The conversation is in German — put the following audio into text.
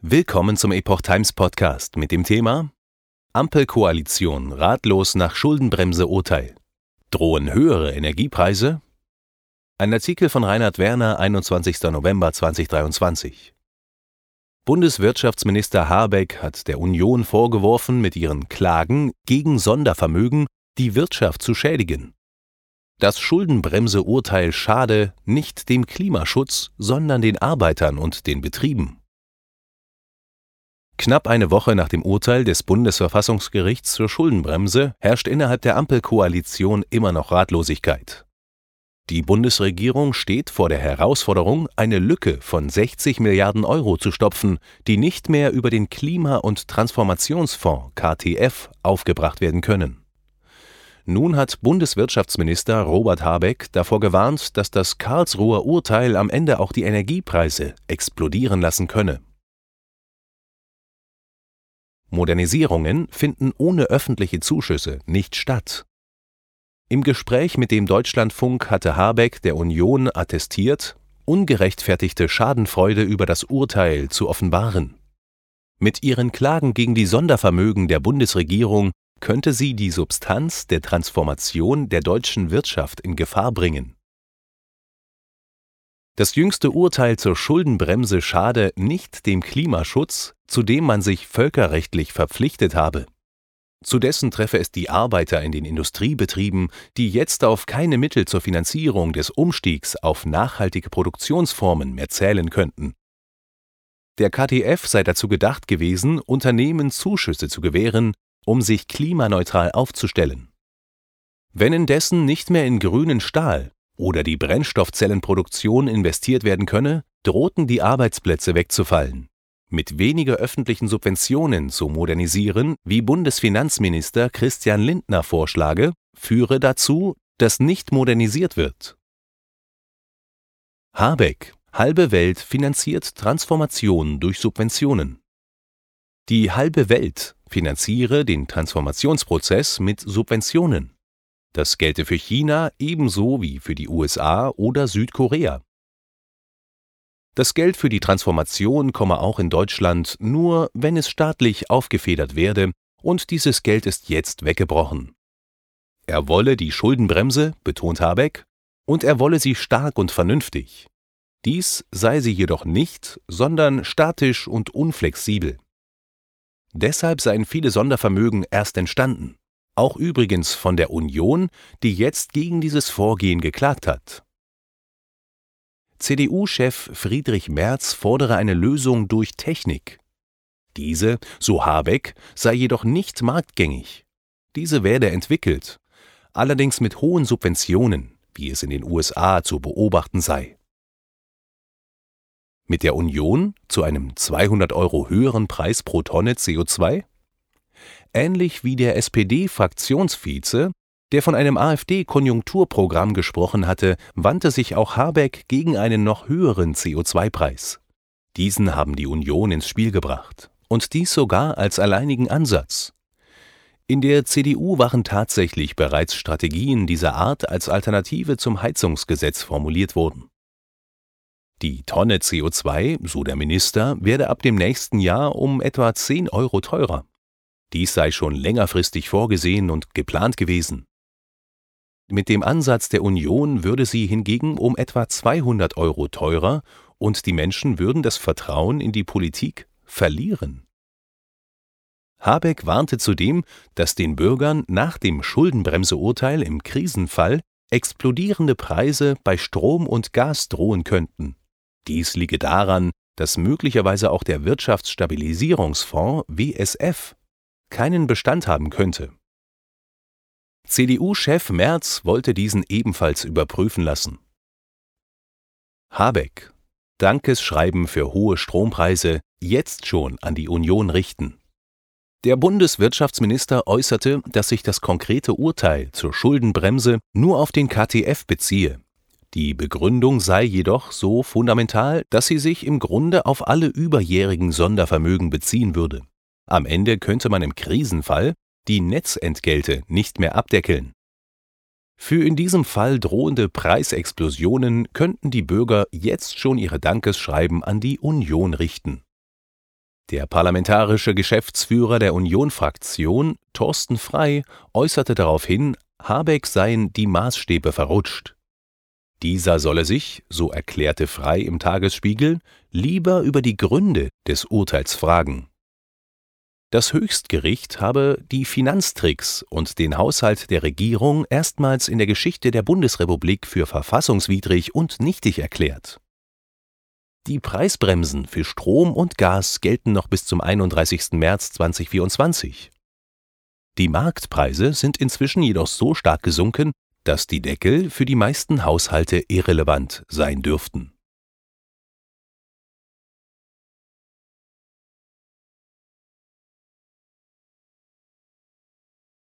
Willkommen zum Epoch Times Podcast mit dem Thema Ampelkoalition ratlos nach Schuldenbremse Urteil. Drohen höhere Energiepreise? Ein Artikel von Reinhard Werner, 21. November 2023. Bundeswirtschaftsminister Habeck hat der Union vorgeworfen, mit ihren Klagen gegen Sondervermögen die Wirtschaft zu schädigen. Das Schuldenbremse-Urteil schade nicht dem Klimaschutz, sondern den Arbeitern und den Betrieben. Knapp eine Woche nach dem Urteil des Bundesverfassungsgerichts zur Schuldenbremse herrscht innerhalb der Ampelkoalition immer noch Ratlosigkeit. Die Bundesregierung steht vor der Herausforderung, eine Lücke von 60 Milliarden Euro zu stopfen, die nicht mehr über den Klima- und Transformationsfonds KTF aufgebracht werden können. Nun hat Bundeswirtschaftsminister Robert Habeck davor gewarnt, dass das Karlsruher Urteil am Ende auch die Energiepreise explodieren lassen könne. Modernisierungen finden ohne öffentliche Zuschüsse nicht statt. Im Gespräch mit dem Deutschlandfunk hatte Habeck der Union attestiert, ungerechtfertigte Schadenfreude über das Urteil zu offenbaren. Mit ihren Klagen gegen die Sondervermögen der Bundesregierung könnte sie die Substanz der Transformation der deutschen Wirtschaft in Gefahr bringen. Das jüngste Urteil zur Schuldenbremse schade nicht dem Klimaschutz, zu dem man sich völkerrechtlich verpflichtet habe. Zudessen treffe es die Arbeiter in den Industriebetrieben, die jetzt auf keine Mittel zur Finanzierung des Umstiegs auf nachhaltige Produktionsformen mehr zählen könnten. Der KTF sei dazu gedacht gewesen, Unternehmen Zuschüsse zu gewähren, um sich klimaneutral aufzustellen. Wenn indessen nicht mehr in grünen Stahl, oder die Brennstoffzellenproduktion investiert werden könne, drohten die Arbeitsplätze wegzufallen. Mit weniger öffentlichen Subventionen zu modernisieren, wie Bundesfinanzminister Christian Lindner vorschlage, führe dazu, dass nicht modernisiert wird. Habeck, halbe Welt finanziert Transformation durch Subventionen. Die halbe Welt finanziere den Transformationsprozess mit Subventionen. Das gelte für China ebenso wie für die USA oder Südkorea. Das Geld für die Transformation komme auch in Deutschland nur, wenn es staatlich aufgefedert werde, und dieses Geld ist jetzt weggebrochen. Er wolle die Schuldenbremse, betont Habeck, und er wolle sie stark und vernünftig. Dies sei sie jedoch nicht, sondern statisch und unflexibel. Deshalb seien viele Sondervermögen erst entstanden auch übrigens von der Union, die jetzt gegen dieses Vorgehen geklagt hat. CDU-Chef Friedrich Merz fordere eine Lösung durch Technik. Diese, so Habeck, sei jedoch nicht marktgängig. Diese werde entwickelt, allerdings mit hohen Subventionen, wie es in den USA zu beobachten sei. Mit der Union zu einem 200 Euro höheren Preis pro Tonne CO2? Ähnlich wie der SPD-Fraktionsvize, der von einem AfD-Konjunkturprogramm gesprochen hatte, wandte sich auch Habeck gegen einen noch höheren CO2-Preis. Diesen haben die Union ins Spiel gebracht, und dies sogar als alleinigen Ansatz. In der CDU waren tatsächlich bereits Strategien dieser Art als Alternative zum Heizungsgesetz formuliert worden. Die Tonne CO2, so der Minister, werde ab dem nächsten Jahr um etwa 10 Euro teurer. Dies sei schon längerfristig vorgesehen und geplant gewesen. Mit dem Ansatz der Union würde sie hingegen um etwa 200 Euro teurer und die Menschen würden das Vertrauen in die Politik verlieren. Habeck warnte zudem, dass den Bürgern nach dem Schuldenbremseurteil im Krisenfall explodierende Preise bei Strom und Gas drohen könnten. Dies liege daran, dass möglicherweise auch der Wirtschaftsstabilisierungsfonds WSF keinen Bestand haben könnte. CDU-Chef Merz wollte diesen ebenfalls überprüfen lassen. Habeck Dankesschreiben für hohe Strompreise jetzt schon an die Union richten. Der Bundeswirtschaftsminister äußerte, dass sich das konkrete Urteil zur Schuldenbremse nur auf den KTF beziehe. Die Begründung sei jedoch so fundamental, dass sie sich im Grunde auf alle überjährigen Sondervermögen beziehen würde. Am Ende könnte man im Krisenfall die Netzentgelte nicht mehr abdeckeln. Für in diesem Fall drohende Preisexplosionen könnten die Bürger jetzt schon ihre Dankesschreiben an die Union richten Der parlamentarische Geschäftsführer der Union-Fraktion, Thorsten Frey, äußerte daraufhin, Habeck seien die Maßstäbe verrutscht. Dieser solle sich, so erklärte Frey im Tagesspiegel, lieber über die Gründe des Urteils fragen. Das Höchstgericht habe die Finanztricks und den Haushalt der Regierung erstmals in der Geschichte der Bundesrepublik für verfassungswidrig und nichtig erklärt. Die Preisbremsen für Strom und Gas gelten noch bis zum 31. März 2024. Die Marktpreise sind inzwischen jedoch so stark gesunken, dass die Deckel für die meisten Haushalte irrelevant sein dürften